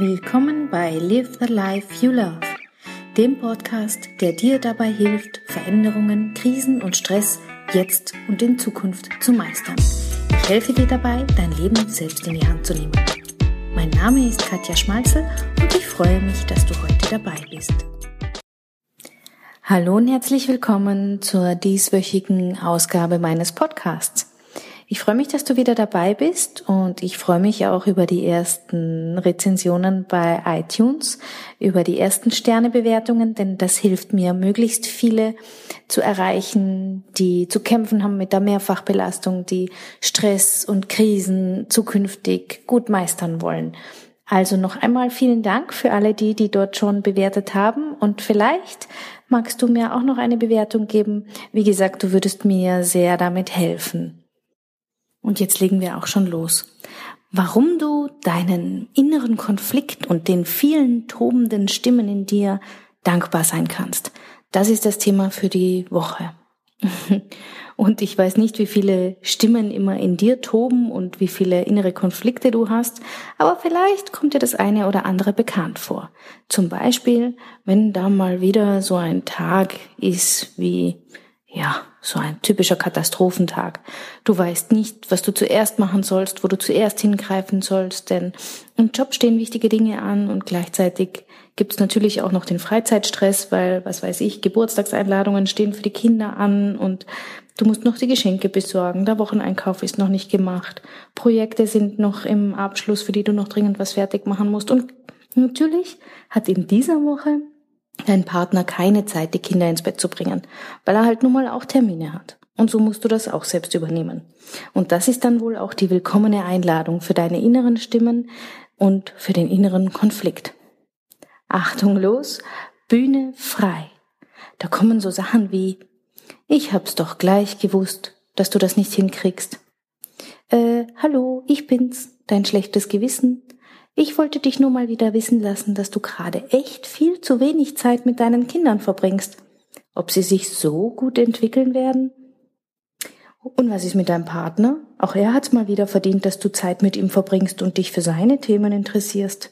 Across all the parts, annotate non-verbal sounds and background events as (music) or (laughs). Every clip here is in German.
Willkommen bei Live the Life You Love, dem Podcast, der dir dabei hilft, Veränderungen, Krisen und Stress jetzt und in Zukunft zu meistern. Ich helfe dir dabei, dein Leben selbst in die Hand zu nehmen. Mein Name ist Katja Schmalzel und ich freue mich, dass du heute dabei bist. Hallo und herzlich willkommen zur dieswöchigen Ausgabe meines Podcasts. Ich freue mich, dass du wieder dabei bist und ich freue mich auch über die ersten Rezensionen bei iTunes, über die ersten Sternebewertungen, denn das hilft mir, möglichst viele zu erreichen, die zu kämpfen haben mit der Mehrfachbelastung, die Stress und Krisen zukünftig gut meistern wollen. Also noch einmal vielen Dank für alle die, die dort schon bewertet haben und vielleicht magst du mir auch noch eine Bewertung geben. Wie gesagt, du würdest mir sehr damit helfen. Und jetzt legen wir auch schon los. Warum du deinen inneren Konflikt und den vielen tobenden Stimmen in dir dankbar sein kannst. Das ist das Thema für die Woche. (laughs) Und ich weiß nicht, wie viele Stimmen immer in dir toben und wie viele innere Konflikte du hast, aber vielleicht kommt dir das eine oder andere bekannt vor. Zum Beispiel, wenn da mal wieder so ein Tag ist wie ja, so ein typischer Katastrophentag. Du weißt nicht, was du zuerst machen sollst, wo du zuerst hingreifen sollst, denn im Job stehen wichtige Dinge an und gleichzeitig gibt es natürlich auch noch den Freizeitstress, weil, was weiß ich, Geburtstagseinladungen stehen für die Kinder an und du musst noch die Geschenke besorgen, der Wocheneinkauf ist noch nicht gemacht, Projekte sind noch im Abschluss, für die du noch dringend was fertig machen musst. Und natürlich hat in dieser Woche dein Partner keine Zeit, die Kinder ins Bett zu bringen, weil er halt nun mal auch Termine hat. Und so musst du das auch selbst übernehmen. Und das ist dann wohl auch die willkommene Einladung für deine inneren Stimmen und für den inneren Konflikt. Achtung los, Bühne frei. Da kommen so Sachen wie, ich hab's doch gleich gewusst, dass du das nicht hinkriegst. Äh, hallo, ich bin's, dein schlechtes Gewissen. Ich wollte dich nur mal wieder wissen lassen, dass du gerade echt viel zu wenig Zeit mit deinen Kindern verbringst. Ob sie sich so gut entwickeln werden? Und was ist mit deinem Partner? Auch er hat's mal wieder verdient, dass du Zeit mit ihm verbringst und dich für seine Themen interessierst.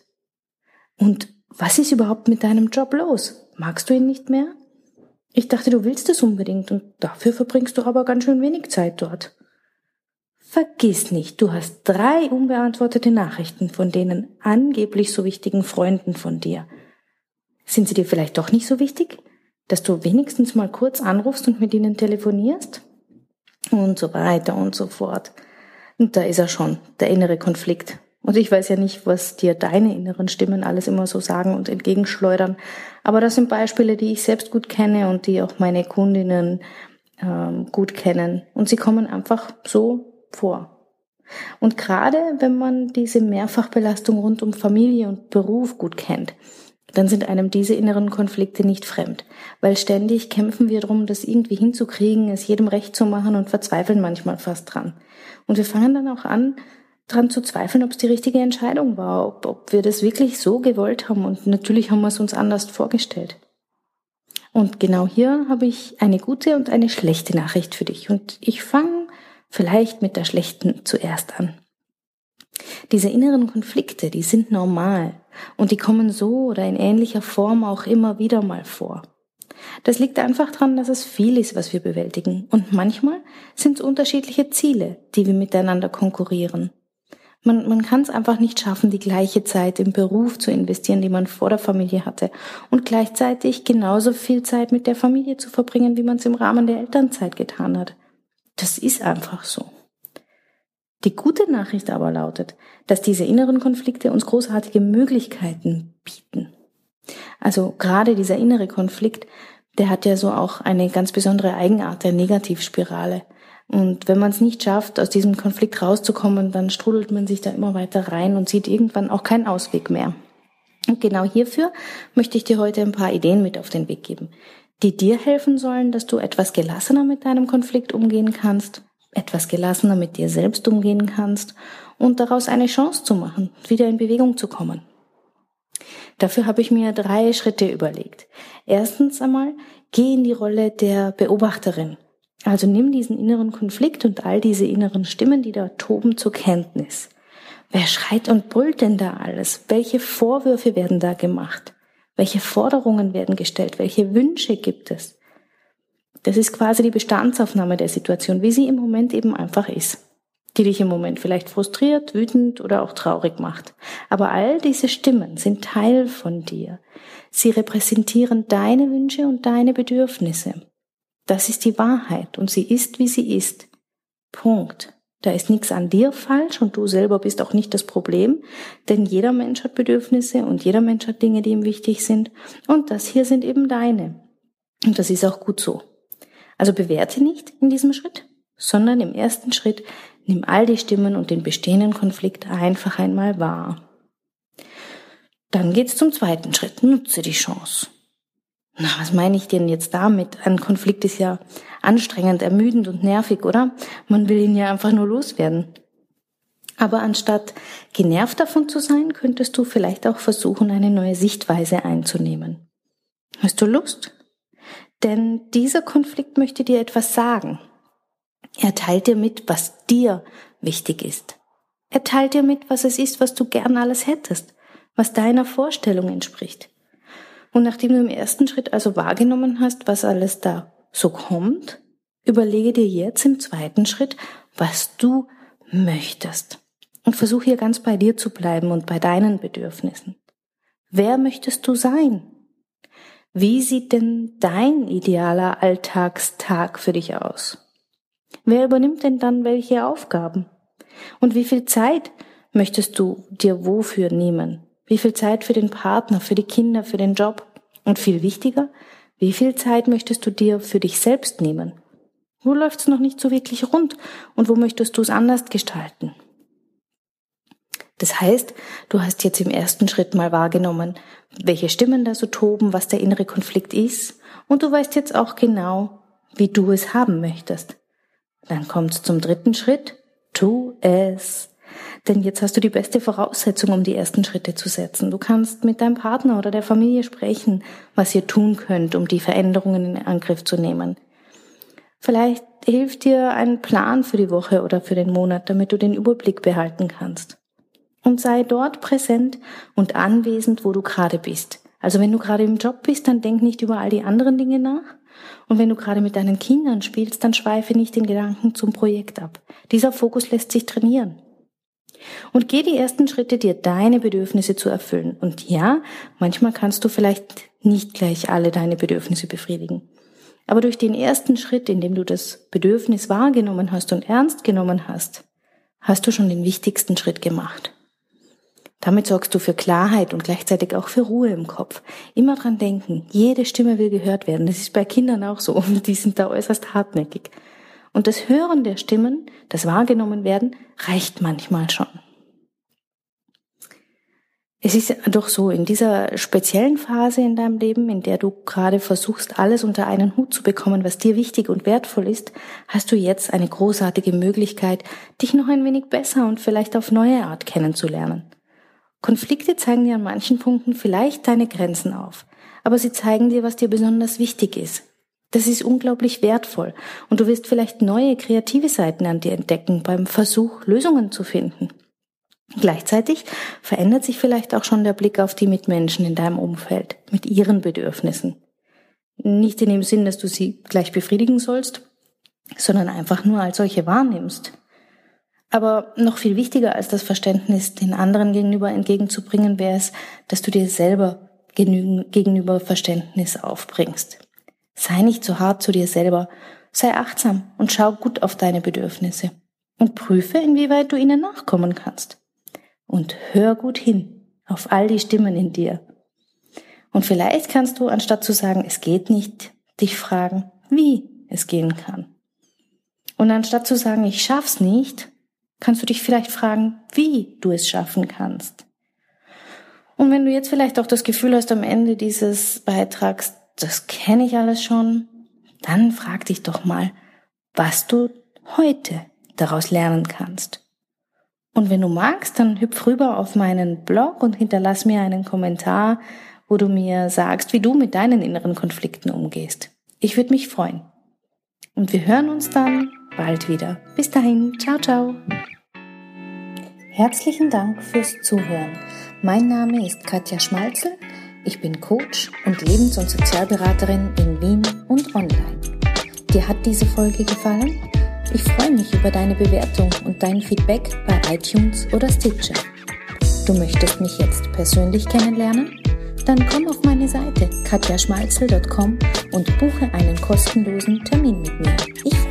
Und was ist überhaupt mit deinem Job los? Magst du ihn nicht mehr? Ich dachte, du willst es unbedingt und dafür verbringst du aber ganz schön wenig Zeit dort. Vergiss nicht, du hast drei unbeantwortete Nachrichten von denen angeblich so wichtigen Freunden von dir. Sind sie dir vielleicht doch nicht so wichtig, dass du wenigstens mal kurz anrufst und mit ihnen telefonierst? Und so weiter und so fort. Und da ist er schon, der innere Konflikt. Und ich weiß ja nicht, was dir deine inneren Stimmen alles immer so sagen und entgegenschleudern. Aber das sind Beispiele, die ich selbst gut kenne und die auch meine Kundinnen ähm, gut kennen. Und sie kommen einfach so vor. Und gerade wenn man diese Mehrfachbelastung rund um Familie und Beruf gut kennt, dann sind einem diese inneren Konflikte nicht fremd, weil ständig kämpfen wir darum, das irgendwie hinzukriegen, es jedem recht zu machen und verzweifeln manchmal fast dran. Und wir fangen dann auch an, dran zu zweifeln, ob es die richtige Entscheidung war, ob, ob wir das wirklich so gewollt haben und natürlich haben wir es uns anders vorgestellt. Und genau hier habe ich eine gute und eine schlechte Nachricht für dich. Und ich fange vielleicht mit der schlechten zuerst an. Diese inneren Konflikte, die sind normal und die kommen so oder in ähnlicher Form auch immer wieder mal vor. Das liegt einfach daran, dass es viel ist, was wir bewältigen und manchmal sind es unterschiedliche Ziele, die wir miteinander konkurrieren. Man, man kann es einfach nicht schaffen, die gleiche Zeit im Beruf zu investieren, die man vor der Familie hatte und gleichzeitig genauso viel Zeit mit der Familie zu verbringen, wie man es im Rahmen der Elternzeit getan hat. Das ist einfach so. Die gute Nachricht aber lautet, dass diese inneren Konflikte uns großartige Möglichkeiten bieten. Also gerade dieser innere Konflikt, der hat ja so auch eine ganz besondere Eigenart der Negativspirale. Und wenn man es nicht schafft, aus diesem Konflikt rauszukommen, dann strudelt man sich da immer weiter rein und sieht irgendwann auch keinen Ausweg mehr. Und genau hierfür möchte ich dir heute ein paar Ideen mit auf den Weg geben, die dir helfen sollen, dass du etwas gelassener mit deinem Konflikt umgehen kannst, etwas gelassener mit dir selbst umgehen kannst und daraus eine Chance zu machen, wieder in Bewegung zu kommen. Dafür habe ich mir drei Schritte überlegt. Erstens einmal, geh in die Rolle der Beobachterin. Also nimm diesen inneren Konflikt und all diese inneren Stimmen, die da toben, zur Kenntnis. Wer schreit und brüllt denn da alles? Welche Vorwürfe werden da gemacht? Welche Forderungen werden gestellt? Welche Wünsche gibt es? Das ist quasi die Bestandsaufnahme der Situation, wie sie im Moment eben einfach ist, die dich im Moment vielleicht frustriert, wütend oder auch traurig macht. Aber all diese Stimmen sind Teil von dir. Sie repräsentieren deine Wünsche und deine Bedürfnisse. Das ist die Wahrheit und sie ist, wie sie ist. Punkt. Da ist nichts an dir falsch und du selber bist auch nicht das Problem, denn jeder Mensch hat Bedürfnisse und jeder Mensch hat Dinge, die ihm wichtig sind und das hier sind eben deine. Und das ist auch gut so. Also bewerte nicht in diesem Schritt, sondern im ersten Schritt nimm all die Stimmen und den bestehenden Konflikt einfach einmal wahr. Dann geht's zum zweiten Schritt. Nutze die Chance. Na, was meine ich denn jetzt damit? Ein Konflikt ist ja anstrengend, ermüdend und nervig, oder? Man will ihn ja einfach nur loswerden. Aber anstatt genervt davon zu sein, könntest du vielleicht auch versuchen, eine neue Sichtweise einzunehmen. Hast du Lust? Denn dieser Konflikt möchte dir etwas sagen. Er teilt dir mit, was dir wichtig ist. Er teilt dir mit, was es ist, was du gern alles hättest, was deiner Vorstellung entspricht. Und nachdem du im ersten Schritt also wahrgenommen hast, was alles da so kommt, überlege dir jetzt im zweiten Schritt, was du möchtest. Und versuch hier ganz bei dir zu bleiben und bei deinen Bedürfnissen. Wer möchtest du sein? Wie sieht denn dein idealer Alltagstag für dich aus? Wer übernimmt denn dann welche Aufgaben? Und wie viel Zeit möchtest du dir wofür nehmen? Wie viel Zeit für den Partner, für die Kinder, für den Job? Und viel wichtiger, wie viel Zeit möchtest du dir für dich selbst nehmen? Wo läuft's noch nicht so wirklich rund und wo möchtest du es anders gestalten? Das heißt, du hast jetzt im ersten Schritt mal wahrgenommen, welche Stimmen da so toben, was der innere Konflikt ist, und du weißt jetzt auch genau, wie du es haben möchtest. Dann kommt's zum dritten Schritt, tu es. Denn jetzt hast du die beste Voraussetzung, um die ersten Schritte zu setzen. Du kannst mit deinem Partner oder der Familie sprechen, was ihr tun könnt, um die Veränderungen in Angriff zu nehmen. Vielleicht hilft dir ein Plan für die Woche oder für den Monat, damit du den Überblick behalten kannst. Und sei dort präsent und anwesend, wo du gerade bist. Also wenn du gerade im Job bist, dann denk nicht über all die anderen Dinge nach. Und wenn du gerade mit deinen Kindern spielst, dann schweife nicht den Gedanken zum Projekt ab. Dieser Fokus lässt sich trainieren. Und geh die ersten Schritte, dir deine Bedürfnisse zu erfüllen. Und ja, manchmal kannst du vielleicht nicht gleich alle deine Bedürfnisse befriedigen. Aber durch den ersten Schritt, in dem du das Bedürfnis wahrgenommen hast und ernst genommen hast, hast du schon den wichtigsten Schritt gemacht. Damit sorgst du für Klarheit und gleichzeitig auch für Ruhe im Kopf. Immer dran denken, jede Stimme will gehört werden. Das ist bei Kindern auch so. (laughs) Die sind da äußerst hartnäckig. Und das Hören der Stimmen, das Wahrgenommen werden, reicht manchmal schon. Es ist doch so, in dieser speziellen Phase in deinem Leben, in der du gerade versuchst, alles unter einen Hut zu bekommen, was dir wichtig und wertvoll ist, hast du jetzt eine großartige Möglichkeit, dich noch ein wenig besser und vielleicht auf neue Art kennenzulernen. Konflikte zeigen dir an manchen Punkten vielleicht deine Grenzen auf, aber sie zeigen dir, was dir besonders wichtig ist, das ist unglaublich wertvoll und du wirst vielleicht neue kreative Seiten an dir entdecken beim Versuch, Lösungen zu finden. Gleichzeitig verändert sich vielleicht auch schon der Blick auf die Mitmenschen in deinem Umfeld mit ihren Bedürfnissen. Nicht in dem Sinn, dass du sie gleich befriedigen sollst, sondern einfach nur als solche wahrnimmst. Aber noch viel wichtiger als das Verständnis den anderen gegenüber entgegenzubringen, wäre es, dass du dir selber gegenüber Verständnis aufbringst. Sei nicht zu hart zu dir selber, sei achtsam und schau gut auf deine Bedürfnisse und prüfe, inwieweit du ihnen nachkommen kannst. Und hör gut hin auf all die Stimmen in dir. Und vielleicht kannst du, anstatt zu sagen, es geht nicht, dich fragen, wie es gehen kann. Und anstatt zu sagen, ich schaff's nicht, kannst du dich vielleicht fragen, wie du es schaffen kannst. Und wenn du jetzt vielleicht auch das Gefühl hast am Ende dieses Beitrags, das kenne ich alles schon, dann frag dich doch mal, was du heute daraus lernen kannst. Und wenn du magst, dann hüpf rüber auf meinen Blog und hinterlass mir einen Kommentar, wo du mir sagst, wie du mit deinen inneren Konflikten umgehst. Ich würde mich freuen. Und wir hören uns dann bald wieder. Bis dahin, ciao, ciao. Herzlichen Dank fürs Zuhören. Mein Name ist Katja Schmalzel. Ich bin Coach und Lebens- und Sozialberaterin in Wien und online. Dir hat diese Folge gefallen? Ich freue mich über deine Bewertung und dein Feedback bei iTunes oder Stitcher. Du möchtest mich jetzt persönlich kennenlernen? Dann komm auf meine Seite katjaschmalzel.com und buche einen kostenlosen Termin mit mir. Ich.